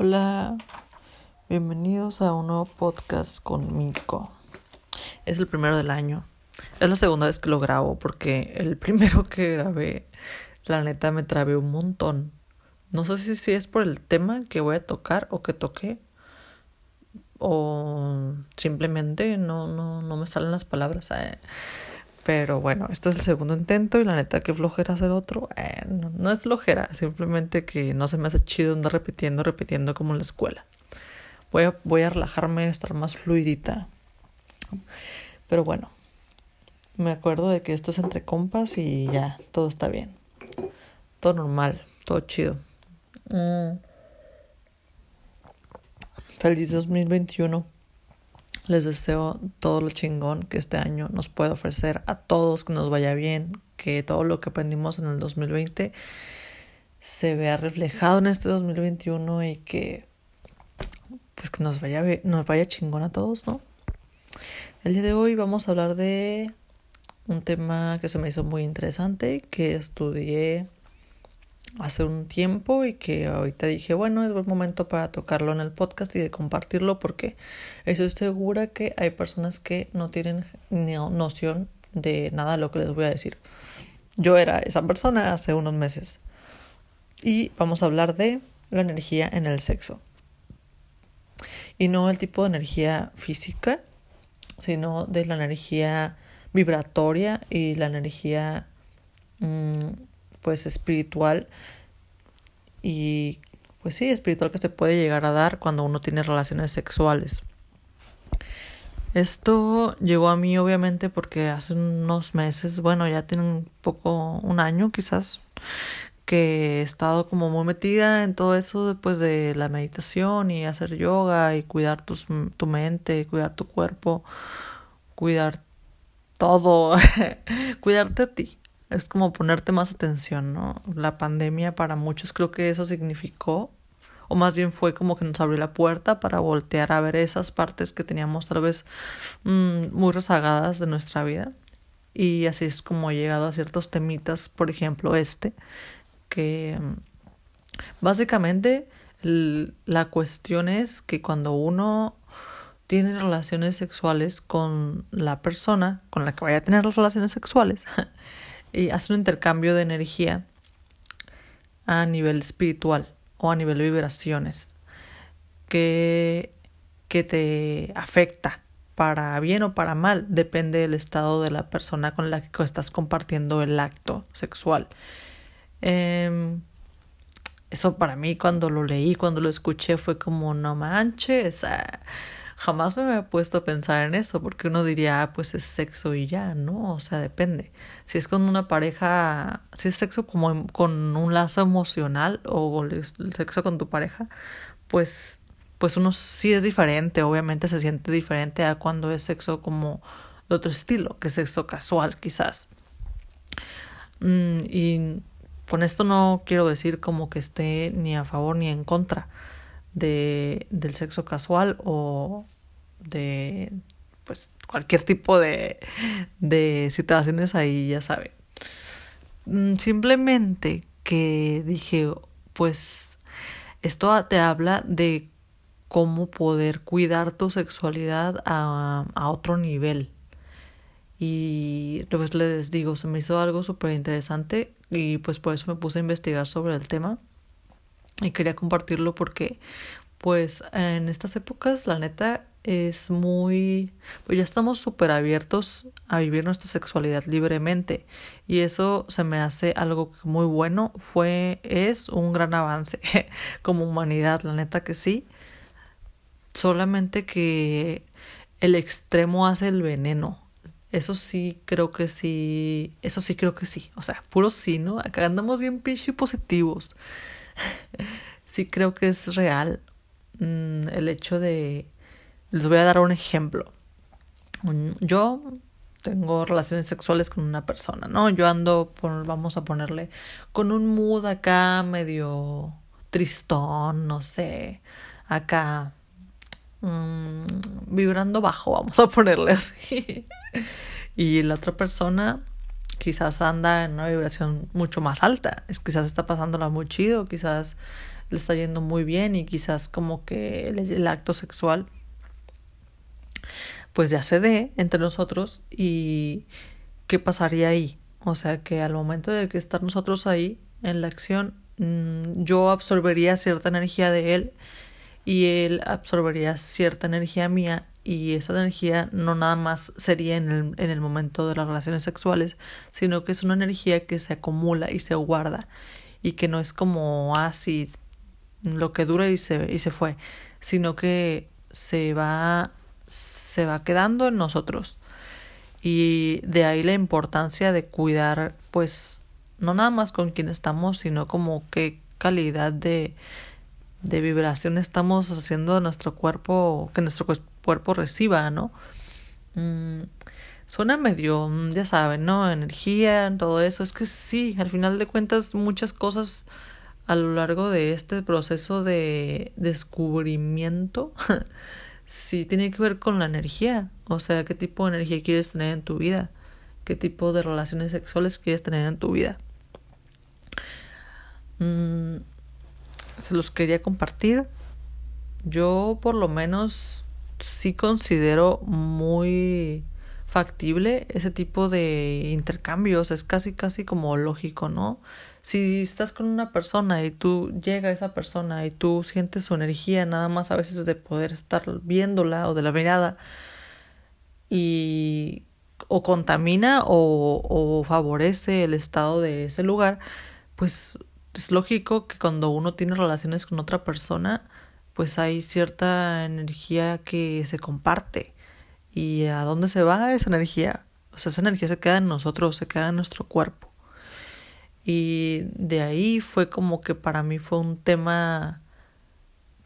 Hola, bienvenidos a un nuevo podcast con Mico. Es el primero del año. Es la segunda vez que lo grabo porque el primero que grabé, la neta me trabé un montón. No sé si, si es por el tema que voy a tocar o que toqué o simplemente no, no, no me salen las palabras. Eh. Pero bueno, este es el segundo intento y la neta que flojera hacer otro. Eh, no, es flojera, simplemente que no se me hace chido andar repitiendo, repitiendo como en la escuela. Voy a, voy a relajarme, estar más fluidita. Pero bueno, me acuerdo de que esto es entre compas y ya, todo está bien. Todo normal, todo chido. Mm. Feliz 2021. Les deseo todo lo chingón que este año nos pueda ofrecer a todos, que nos vaya bien, que todo lo que aprendimos en el 2020 se vea reflejado en este 2021 y que pues que nos vaya nos vaya chingón a todos, ¿no? El día de hoy vamos a hablar de un tema que se me hizo muy interesante, que estudié hace un tiempo y que ahorita dije, bueno, es buen momento para tocarlo en el podcast y de compartirlo porque estoy segura que hay personas que no tienen ni noción de nada de lo que les voy a decir. Yo era esa persona hace unos meses. Y vamos a hablar de la energía en el sexo. Y no el tipo de energía física, sino de la energía vibratoria y la energía mm, pues espiritual y pues sí, espiritual que se puede llegar a dar cuando uno tiene relaciones sexuales. Esto llegó a mí obviamente porque hace unos meses, bueno, ya tiene un poco, un año quizás, que he estado como muy metida en todo eso después de la meditación y hacer yoga y cuidar tus, tu mente, cuidar tu cuerpo, cuidar todo, cuidarte a ti es como ponerte más atención, ¿no? La pandemia para muchos creo que eso significó, o más bien fue como que nos abrió la puerta para voltear a ver esas partes que teníamos tal vez mm, muy rezagadas de nuestra vida. Y así es como he llegado a ciertos temitas, por ejemplo este, que mm, básicamente la cuestión es que cuando uno tiene relaciones sexuales con la persona con la que vaya a tener las relaciones sexuales, y hace un intercambio de energía a nivel espiritual o a nivel de vibraciones que, que te afecta para bien o para mal, depende del estado de la persona con la que estás compartiendo el acto sexual. Em, eso para mí cuando lo leí, cuando lo escuché fue como no manches. Jamás me había puesto a pensar en eso, porque uno diría, ah, pues es sexo y ya, ¿no? O sea, depende. Si es con una pareja, si es sexo como con un lazo emocional o el sexo con tu pareja, pues, pues uno sí es diferente, obviamente se siente diferente a cuando es sexo como de otro estilo, que es sexo casual quizás. Mm, y con esto no quiero decir como que esté ni a favor ni en contra de, del sexo casual o de pues cualquier tipo de, de situaciones ahí, ya saben. Mm, simplemente que dije, pues esto te habla de cómo poder cuidar tu sexualidad a, a otro nivel. Y pues les digo, se me hizo algo súper interesante y pues por eso me puse a investigar sobre el tema y quería compartirlo porque pues en estas épocas la neta es muy pues ya estamos súper abiertos a vivir nuestra sexualidad libremente. Y eso se me hace algo muy bueno. Fue es un gran avance como humanidad la neta que sí. Solamente que el extremo hace el veneno. Eso sí creo que sí eso sí creo que sí. O sea puro sí no acá andamos bien pinche positivos sí creo que es real mm, el hecho de... Les voy a dar un ejemplo. Yo tengo relaciones sexuales con una persona, ¿no? Yo ando, vamos a ponerle, con un mood acá medio tristón, no sé, acá mm, vibrando bajo, vamos a ponerle así. y la otra persona quizás anda en una vibración mucho más alta, es quizás está pasándola muy chido, quizás le está yendo muy bien y quizás como que el, acto sexual pues ya se dé entre nosotros y qué pasaría ahí. O sea que al momento de que estar nosotros ahí en la acción, mm, yo absorbería cierta energía de él y él absorbería cierta energía mía y esa energía no nada más sería en el, en el momento de las relaciones sexuales, sino que es una energía que se acumula y se guarda y que no es como así ah, lo que dura y se, y se fue, sino que se va, se va quedando en nosotros. Y de ahí la importancia de cuidar, pues, no nada más con quien estamos, sino como qué calidad de, de vibración estamos haciendo nuestro cuerpo, que nuestro cuerpo reciba, ¿no? Mm, suena medio, mm, ya saben, ¿no? Energía, todo eso. Es que sí, al final de cuentas muchas cosas a lo largo de este proceso de descubrimiento sí tiene que ver con la energía. O sea, qué tipo de energía quieres tener en tu vida, qué tipo de relaciones sexuales quieres tener en tu vida. Mm, se los quería compartir. Yo por lo menos sí considero muy factible ese tipo de intercambios, es casi casi como lógico, ¿no? Si estás con una persona y tú llega esa persona y tú sientes su energía nada más a veces de poder estar viéndola o de la mirada y o contamina o favorece el estado de ese lugar, pues es lógico que cuando uno tiene relaciones con otra persona, pues hay cierta energía que se comparte. ¿Y a dónde se va esa energía? O sea, esa energía se queda en nosotros, se queda en nuestro cuerpo. Y de ahí fue como que para mí fue un tema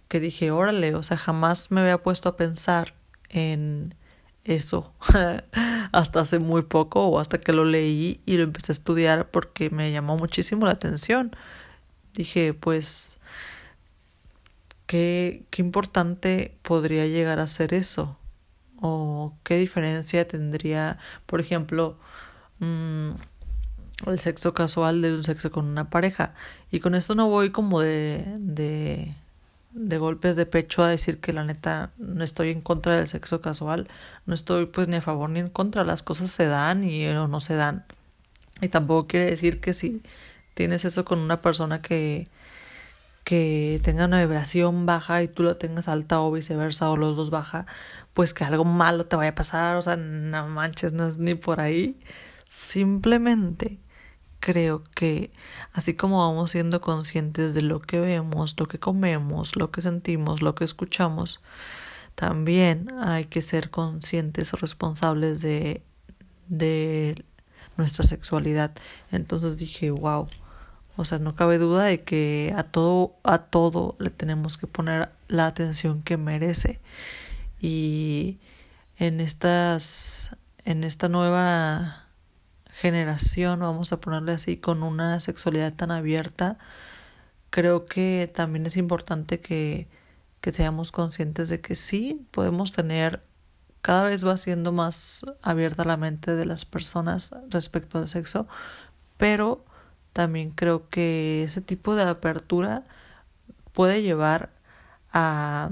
que dije, órale, o sea, jamás me había puesto a pensar en eso hasta hace muy poco o hasta que lo leí y lo empecé a estudiar porque me llamó muchísimo la atención. Dije, pues, ¿qué, qué importante podría llegar a ser eso? ¿O qué diferencia tendría, por ejemplo, mm, el sexo casual de un sexo con una pareja? Y con esto no voy como de, de de golpes de pecho a decir que la neta no estoy en contra del sexo casual, no estoy pues ni a favor ni en contra, las cosas se dan y o no se dan. Y tampoco quiere decir que si tienes eso con una persona que que tenga una vibración baja y tú la tengas alta o viceversa o los dos baja, pues que algo malo te vaya a pasar, o sea, no manches, no es ni por ahí. Simplemente creo que así como vamos siendo conscientes de lo que vemos, lo que comemos, lo que sentimos, lo que escuchamos, también hay que ser conscientes o responsables de, de nuestra sexualidad. Entonces dije, wow, o sea, no cabe duda de que a todo, a todo le tenemos que poner la atención que merece. Y en estas, en esta nueva generación, vamos a ponerle así, con una sexualidad tan abierta, creo que también es importante que, que seamos conscientes de que sí podemos tener cada vez va siendo más abierta la mente de las personas respecto al sexo, pero también creo que ese tipo de apertura puede llevar a,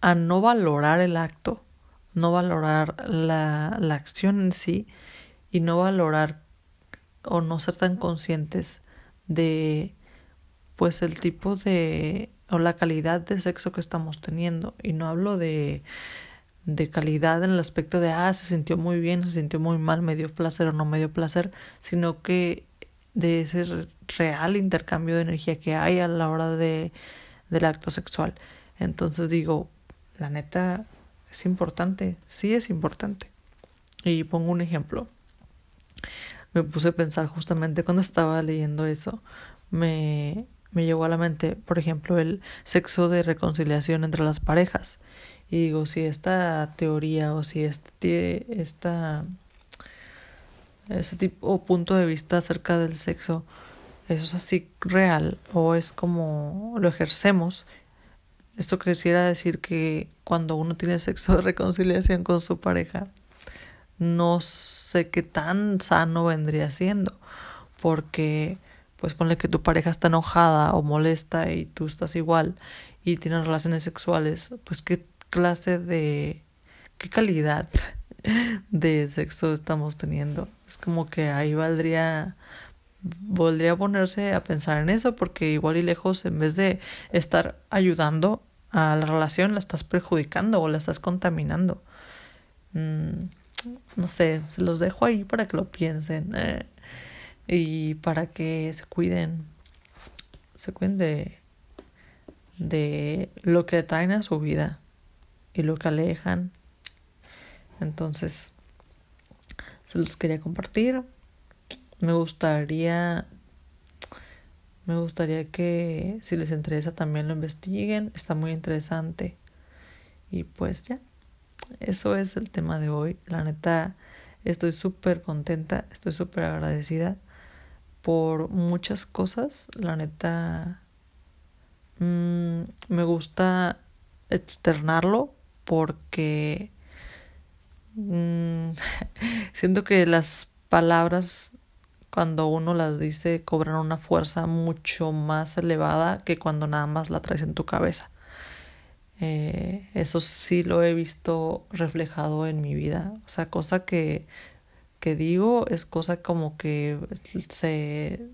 a no valorar el acto, no valorar la, la acción en sí, y no valorar o no ser tan conscientes de pues el tipo de o la calidad del sexo que estamos teniendo. Y no hablo de de calidad en el aspecto de ah se sintió muy bien se sintió muy mal me dio placer o no me dio placer sino que de ese real intercambio de energía que hay a la hora de del acto sexual. Entonces digo la neta es importante sí es importante. Y pongo un ejemplo. Me puse a pensar justamente cuando estaba leyendo eso, me, me llegó a la mente, por ejemplo, el sexo de reconciliación entre las parejas. Y digo, si esta teoría o si este, esta, ese tipo o punto de vista acerca del sexo, eso es así real o es como lo ejercemos. Esto quisiera decir que cuando uno tiene sexo de reconciliación con su pareja, no sé qué tan sano vendría siendo, porque pues ponle que tu pareja está enojada o molesta y tú estás igual y tienen relaciones sexuales, pues qué clase de, qué calidad de sexo estamos teniendo. Es como que ahí valdría volvería ponerse a pensar en eso porque igual y lejos en vez de estar ayudando a la relación la estás perjudicando o la estás contaminando. Mm, no sé, se los dejo ahí para que lo piensen eh, y para que se cuiden, se cuiden de, de lo que traen a su vida y lo que alejan. Entonces, se los quería compartir. Me gustaría me gustaría que si les interesa también lo investiguen, está muy interesante. Y pues ya, eso es el tema de hoy. La neta, estoy súper contenta, estoy súper agradecida por muchas cosas. La neta, mmm, me gusta externarlo porque mmm, siento que las palabras cuando uno las dice cobran una fuerza mucho más elevada que cuando nada más la traes en tu cabeza. Eh, eso sí lo he visto reflejado en mi vida. O sea, cosa que, que digo es cosa como que se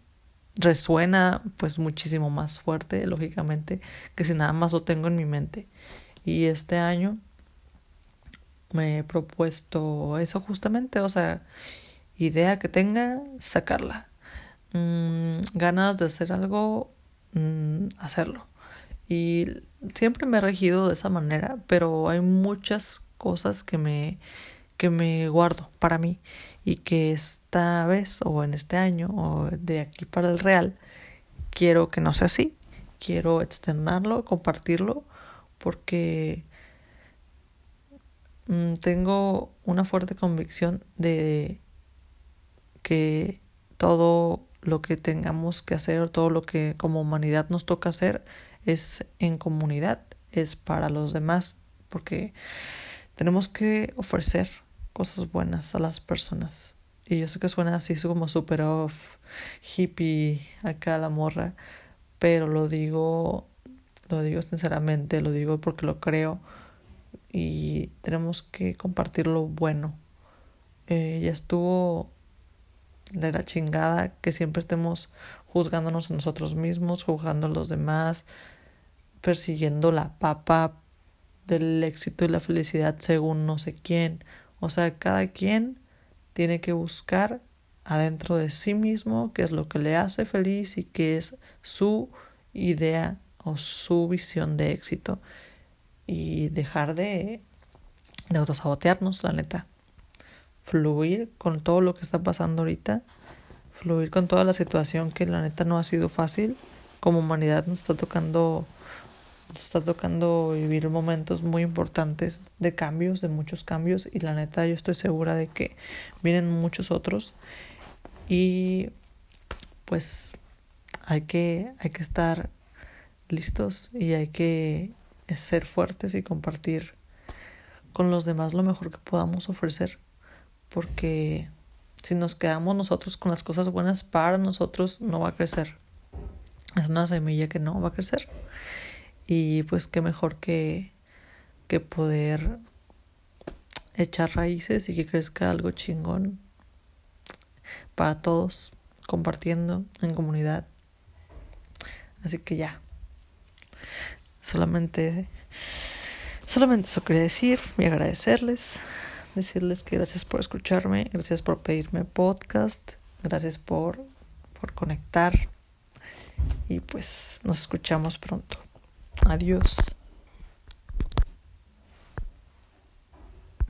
resuena pues muchísimo más fuerte, lógicamente, que si nada más lo tengo en mi mente. Y este año me he propuesto eso justamente, o sea, idea que tenga, sacarla. Mm, ganas de hacer algo, mm, hacerlo. Y siempre me he regido de esa manera, pero hay muchas cosas que me, que me guardo para mí y que esta vez o en este año o de aquí para el real quiero que no sea así. Quiero externarlo, compartirlo, porque tengo una fuerte convicción de que todo lo que tengamos que hacer, todo lo que como humanidad nos toca hacer es en comunidad, es para los demás, porque tenemos que ofrecer cosas buenas a las personas. Y yo sé que suena así como super off, hippie, acá la morra, pero lo digo, lo digo sinceramente, lo digo porque lo creo y tenemos que compartir lo bueno. Eh, ya estuvo de la chingada que siempre estemos juzgándonos a nosotros mismos, juzgando a los demás, persiguiendo la papa del éxito y la felicidad según no sé quién. O sea, cada quien tiene que buscar adentro de sí mismo qué es lo que le hace feliz y qué es su idea o su visión de éxito y dejar de, de autosabotearnos, la neta fluir con todo lo que está pasando ahorita, fluir con toda la situación que la neta no ha sido fácil. Como humanidad nos está tocando está tocando vivir momentos muy importantes de cambios, de muchos cambios y la neta yo estoy segura de que vienen muchos otros y pues hay que hay que estar listos y hay que ser fuertes y compartir con los demás lo mejor que podamos ofrecer porque si nos quedamos nosotros con las cosas buenas para nosotros, no va a crecer. Es una semilla que no va a crecer. Y pues qué mejor que, que poder echar raíces y que crezca algo chingón para todos, compartiendo en comunidad. Así que ya. Solamente solamente eso quería decir y agradecerles decirles que gracias por escucharme, gracias por pedirme podcast, gracias por, por conectar y pues nos escuchamos pronto. Adiós.